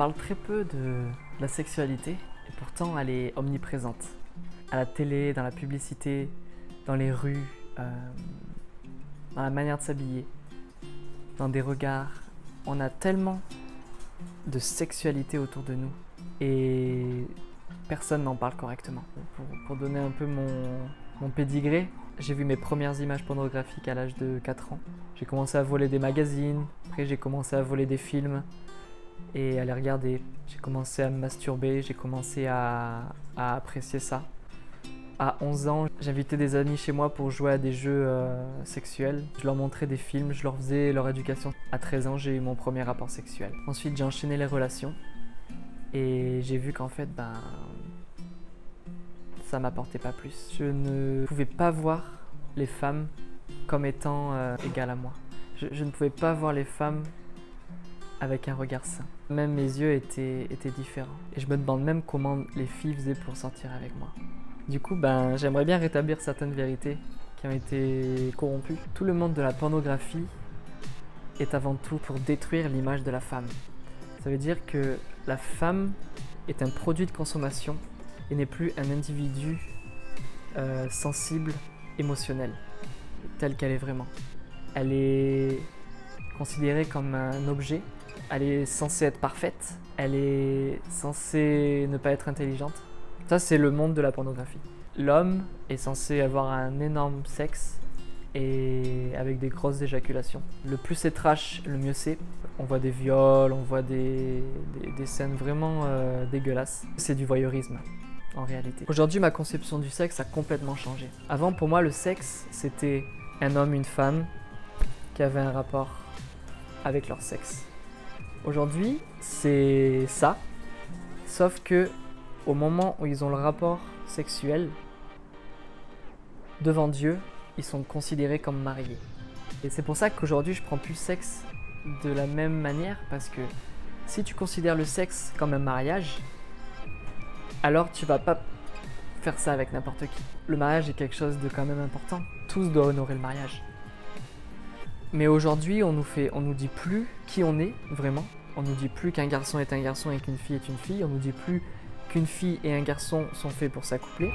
parle très peu de la sexualité et pourtant elle est omniprésente. À la télé, dans la publicité, dans les rues, euh, dans la manière de s'habiller, dans des regards. On a tellement de sexualité autour de nous et personne n'en parle correctement. Pour, donner un peu mon, mon pédigré, j'ai vu mes premières images pornographiques à l'âge de 4 ans. J'ai commencé à voler des magazines, après j'ai commencé à voler des films et à les regarder. J'ai commencé à me masturber, j'ai commencé à, apprécier ça. À 11 ans, j'invitais des amis chez moi pour jouer à des jeux euh, sexuels. Je leur montrais des films, je leur faisais leur éducation. À 13 ans, j'ai eu mon premier rapport sexuel. Ensuite, j'ai enchaîné les relations et j'ai vu qu'en fait, ben, ça m'apportait pas plus. Je ne pouvais pas voir les femmes comme étant euh, égales à moi. Je ne pouvais pas voir les femmes avec un regard sain. Même mes yeux étaient, étaient différents. Et je me demande même comment les filles faisaient pour sortir avec moi. Du coup, ben, j'aimerais bien rétablir certaines vérités qui ont été corrompues. Tout le monde de la pornographie est avant tout pour détruire l'image de la femme. Ça veut dire que la femme est un produit de consommation et n'est plus un individu euh, sensible, émotionnel, tel qu'elle est vraiment. Elle est considérée comme un objet, elle est censée être parfaite, elle est censée ne pas être intelligente. Ça, c'est le monde de la pornographie. L'homme est censé avoir un énorme sexe et avec des grosses éjaculations. Le plus c'est trash, le mieux c'est. On voit des viols, on voit des, scènes vraiment euh, dégueulasses. C'est du voyeurisme en réalité. Aujourd'hui, ma conception du sexe a complètement changé. Avant, pour moi, le sexe, c'était un homme, une femme qui avaient un rapport avec leur sexe. Aujourd'hui, c'est ça, sauf que au moment où ils ont le rapport sexuel, devant Dieu, ils sont considérés comme mariés. Et c'est pour ça qu'aujourd'hui, je prends plus sexe de la même manière, parce que si tu considères le sexe comme un mariage, alors tu vas pas faire ça avec n'importe qui. Le mariage est quelque chose de quand même important. Tous doivent honorer le mariage. Mais aujourd'hui, on nous fait, on nous dit plus qui on est vraiment. On nous dit plus qu'un garçon est un garçon et qu'une fille est une fille. On nous dit plus qu'une fille et un garçon sont faits pour s'accoupler.